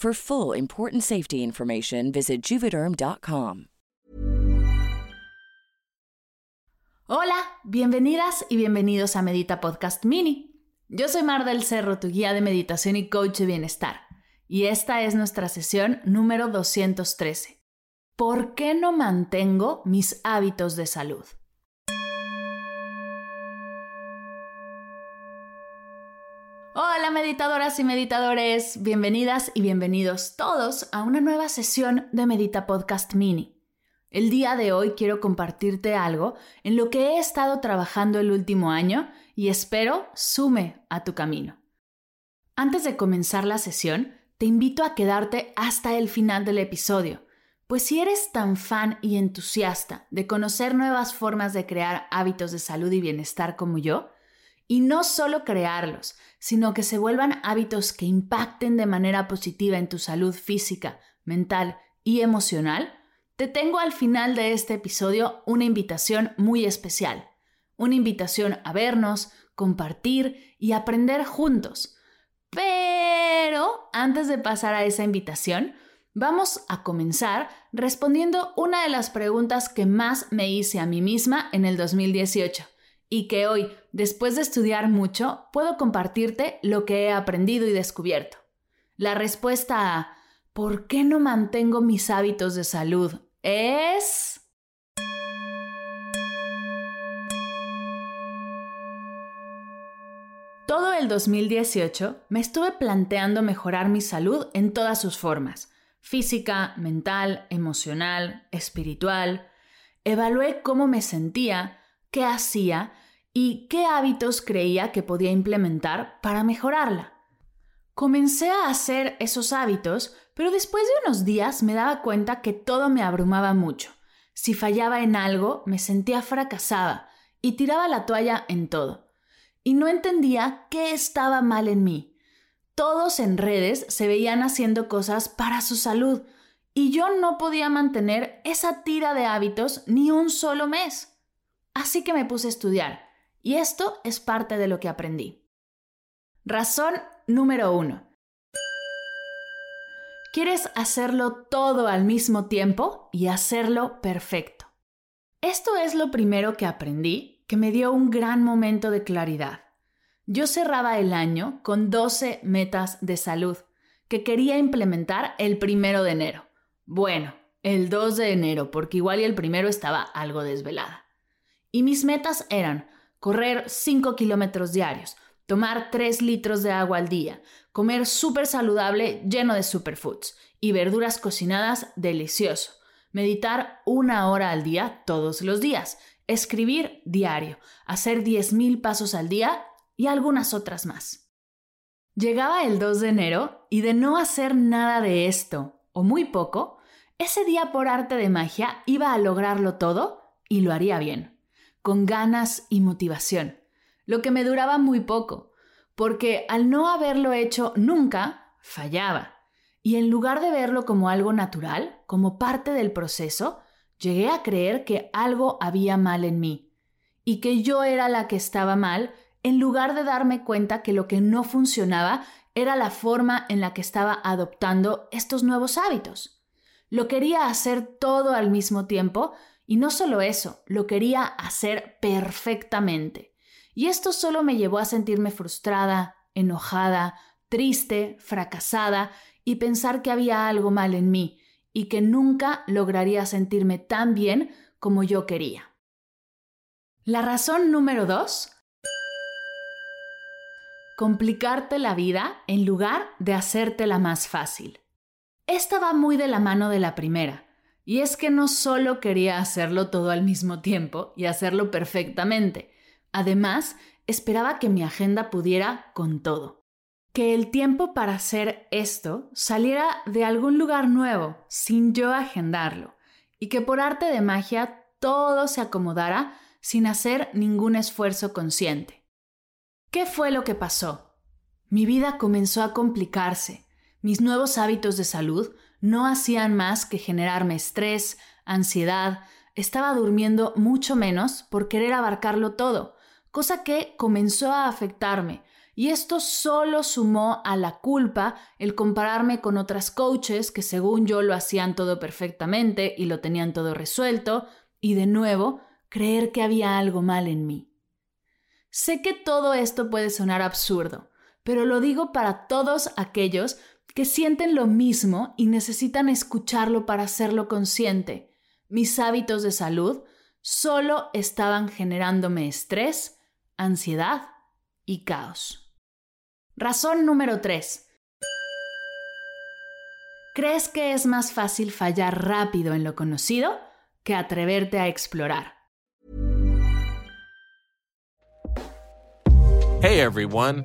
For full important safety information, visit juvederm.com. Hola, bienvenidas y bienvenidos a Medita Podcast Mini. Yo soy Mar del Cerro, tu guía de meditación y coach de bienestar, y esta es nuestra sesión número 213. ¿Por qué no mantengo mis hábitos de salud? Hola meditadoras y meditadores, bienvenidas y bienvenidos todos a una nueva sesión de Medita Podcast Mini. El día de hoy quiero compartirte algo en lo que he estado trabajando el último año y espero sume a tu camino. Antes de comenzar la sesión, te invito a quedarte hasta el final del episodio, pues si eres tan fan y entusiasta de conocer nuevas formas de crear hábitos de salud y bienestar como yo, y no solo crearlos, sino que se vuelvan hábitos que impacten de manera positiva en tu salud física, mental y emocional, te tengo al final de este episodio una invitación muy especial. Una invitación a vernos, compartir y aprender juntos. Pero antes de pasar a esa invitación, vamos a comenzar respondiendo una de las preguntas que más me hice a mí misma en el 2018 y que hoy, después de estudiar mucho, puedo compartirte lo que he aprendido y descubierto. La respuesta a ¿por qué no mantengo mis hábitos de salud? es... Todo el 2018 me estuve planteando mejorar mi salud en todas sus formas, física, mental, emocional, espiritual. Evalué cómo me sentía, qué hacía y qué hábitos creía que podía implementar para mejorarla. Comencé a hacer esos hábitos, pero después de unos días me daba cuenta que todo me abrumaba mucho. Si fallaba en algo, me sentía fracasada y tiraba la toalla en todo. Y no entendía qué estaba mal en mí. Todos en redes se veían haciendo cosas para su salud y yo no podía mantener esa tira de hábitos ni un solo mes. Así que me puse a estudiar y esto es parte de lo que aprendí. Razón número uno. Quieres hacerlo todo al mismo tiempo y hacerlo perfecto. Esto es lo primero que aprendí que me dio un gran momento de claridad. Yo cerraba el año con 12 metas de salud que quería implementar el primero de enero. Bueno, el 2 de enero, porque igual y el primero estaba algo desvelada Y mis metas eran correr 5 kilómetros diarios, tomar 3 litros de agua al día, comer súper saludable lleno de superfoods y verduras cocinadas delicioso, meditar una hora al día todos los días, escribir diario, hacer 10.000 pasos al día y algunas otras más. Llegaba el 2 de enero y de no hacer nada de esto, o muy poco, ese día por arte de magia iba a lograrlo todo y lo haría bien, con ganas y motivación, lo que me duraba muy poco, porque al no haberlo hecho nunca, fallaba. Y en lugar de verlo como algo natural, como parte del proceso, llegué a creer que algo había mal en mí y que yo era la que estaba mal en lugar de darme cuenta que lo que no funcionaba era la forma en la que estaba adoptando estos nuevos hábitos. Lo quería hacer todo al mismo tiempo y no solo eso, lo quería hacer perfectamente. Y esto solo me llevó a sentirme frustrada, enojada, triste, fracasada y pensar que había algo mal en mí y que nunca lograría sentirme tan bien como yo quería. La razón número dos, complicarte la vida en lugar de hacértela más fácil. Esta va muy de la mano de la primera, y es que no solo quería hacerlo todo al mismo tiempo y hacerlo perfectamente, además esperaba que mi agenda pudiera con todo que el tiempo para hacer esto saliera de algún lugar nuevo, sin yo agendarlo, y que por arte de magia todo se acomodara sin hacer ningún esfuerzo consciente. ¿Qué fue lo que pasó? Mi vida comenzó a complicarse. Mis nuevos hábitos de salud no hacían más que generarme estrés, ansiedad, estaba durmiendo mucho menos por querer abarcarlo todo, cosa que comenzó a afectarme, y esto solo sumó a la culpa el compararme con otras coaches que según yo lo hacían todo perfectamente y lo tenían todo resuelto, y de nuevo creer que había algo mal en mí. Sé que todo esto puede sonar absurdo, pero lo digo para todos aquellos que sienten lo mismo y necesitan escucharlo para hacerlo consciente. Mis hábitos de salud solo estaban generándome estrés, ansiedad y caos. Razón número 3. ¿Crees que es más fácil fallar rápido en lo conocido que atreverte a explorar? Hey everyone,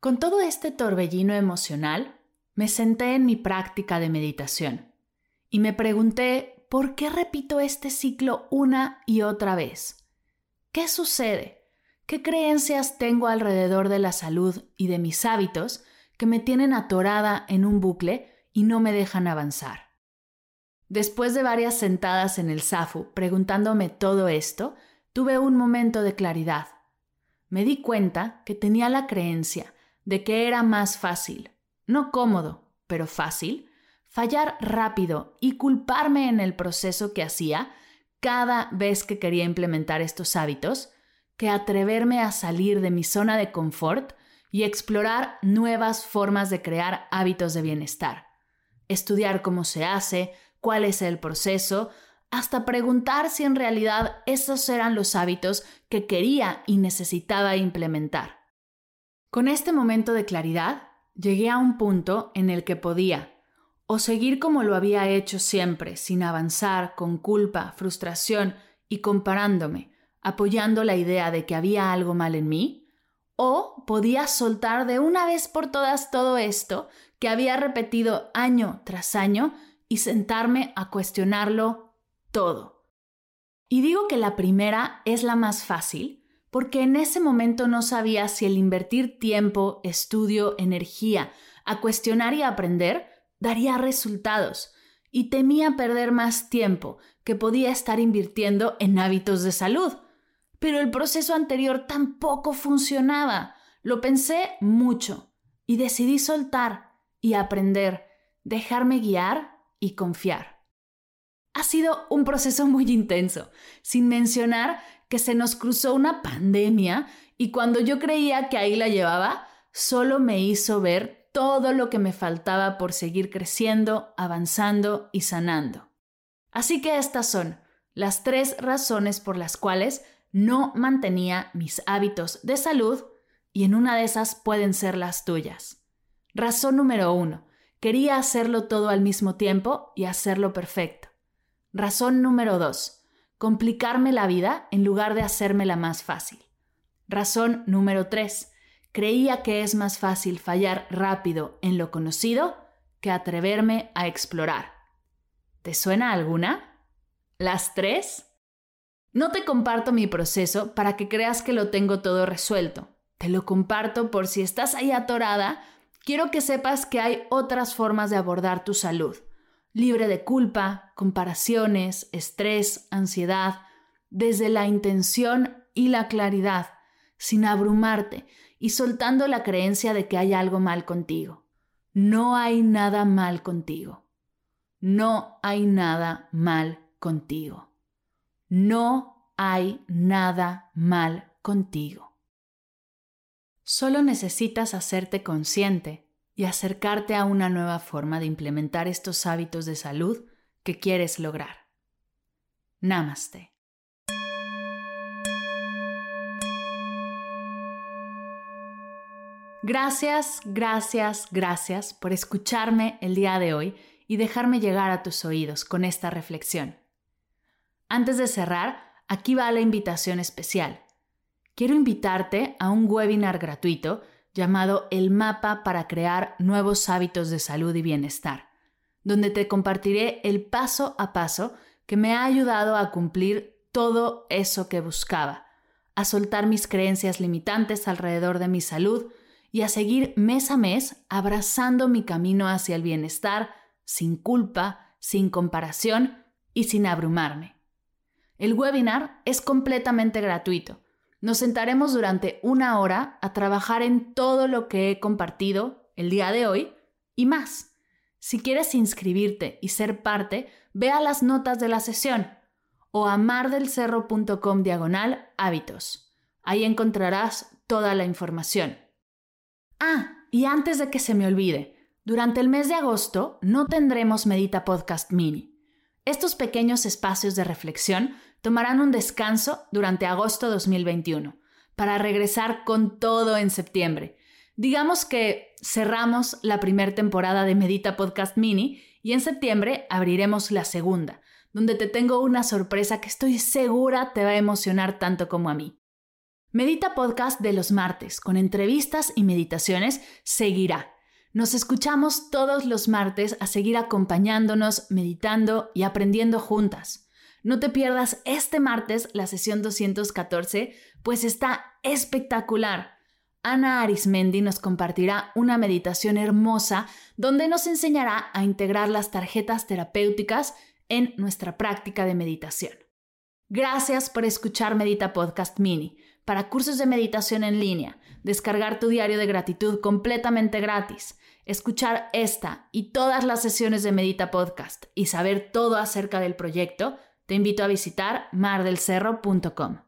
Con todo este torbellino emocional, me senté en mi práctica de meditación y me pregunté ¿por qué repito este ciclo una y otra vez? ¿Qué sucede? ¿Qué creencias tengo alrededor de la salud y de mis hábitos que me tienen atorada en un bucle y no me dejan avanzar? Después de varias sentadas en el SAFU preguntándome todo esto, tuve un momento de claridad. Me di cuenta que tenía la creencia de que era más fácil, no cómodo, pero fácil, fallar rápido y culparme en el proceso que hacía cada vez que quería implementar estos hábitos, que atreverme a salir de mi zona de confort y explorar nuevas formas de crear hábitos de bienestar. Estudiar cómo se hace, cuál es el proceso, hasta preguntar si en realidad esos eran los hábitos que quería y necesitaba implementar. Con este momento de claridad, llegué a un punto en el que podía, o seguir como lo había hecho siempre, sin avanzar, con culpa, frustración y comparándome, apoyando la idea de que había algo mal en mí, o podía soltar de una vez por todas todo esto que había repetido año tras año y sentarme a cuestionarlo todo. Y digo que la primera es la más fácil, porque en ese momento no sabía si el invertir tiempo, estudio, energía a cuestionar y aprender daría resultados. y temía perder más tiempo que podía estar invirtiendo en hábitos de salud. Pero el proceso anterior tampoco funcionaba. Lo pensé mucho y decidí soltar y aprender, dejarme guiar y confiar. Ha sido un proceso muy intenso, sin mencionar que se nos cruzó una pandemia y cuando yo creía que ahí la llevaba, solo me hizo ver todo lo que me faltaba por seguir creciendo, avanzando y sanando. Así que estas son las tres razones por las cuales no mantenía mis hábitos de salud y en una de esas pueden ser las tuyas. Razón número uno, quería hacerlo todo al mismo tiempo y hacerlo perfecto. Razón número dos, complicarme la vida en lugar de hacérmela más fácil. Razón número tres, creía que es más fácil fallar rápido en lo conocido que atreverme a explorar. ¿Te suena alguna? ¿Las tres? No te comparto mi proceso para que creas que lo tengo todo resuelto. Te lo comparto por si estás ahí atorada, quiero que sepas que hay otras formas de abordar tu salud, libre de culpa, comparaciones, estrés, ansiedad, desde la intención y la claridad, sin abrumarte y soltando la creencia de que hay algo mal contigo. No hay nada mal contigo. No hay nada mal contigo. No hay nada mal contigo. Solo necesitas hacerte consciente y acercarte a una nueva forma de implementar estos hábitos de salud que quieres lograr. Namaste. Gracias, gracias, gracias por escucharme el día de hoy y dejarme llegar a tus oídos con esta reflexión. Antes de cerrar, aquí va la invitación especial. Quiero invitarte a un webinar gratuito llamado El mapa para crear nuevos hábitos de salud y bienestar, donde te compartiré el paso a paso que me ha ayudado a cumplir todo eso que buscaba, a soltar mis creencias limitantes alrededor de mi salud y a seguir mes a mes abrazando mi camino hacia el bienestar sin culpa, sin comparación y sin abrumarme. El webinar es completamente gratuito. Nos sentaremos durante una hora a trabajar en todo lo que he compartido el día de hoy y más. Si quieres inscribirte y ser parte, ve a las notas de la sesión o a mardelcerro.com diagonal hábitos. Ahí encontrarás toda la información. Ah, y antes de que se me olvide, durante el mes de agosto no tendremos Medita Podcast Mini. Estos pequeños espacios de reflexión tomarán un descanso durante agosto 2021 para regresar con todo en septiembre. Digamos que cerramos la primera temporada de Medita Podcast Mini y en septiembre abriremos la segunda, donde te tengo una sorpresa que estoy segura te va a emocionar tanto como a mí. Medita Podcast de los martes, con entrevistas y meditaciones, seguirá. Nos escuchamos todos los martes a seguir acompañándonos, meditando y aprendiendo juntas. No te pierdas este martes la sesión 214, pues está espectacular. Ana Arismendi nos compartirá una meditación hermosa donde nos enseñará a integrar las tarjetas terapéuticas en nuestra práctica de meditación. Gracias por escuchar Medita Podcast Mini. Para cursos de meditación en línea, descargar tu diario de gratitud completamente gratis, escuchar esta y todas las sesiones de Medita Podcast y saber todo acerca del proyecto, te invito a visitar mardelcerro.com.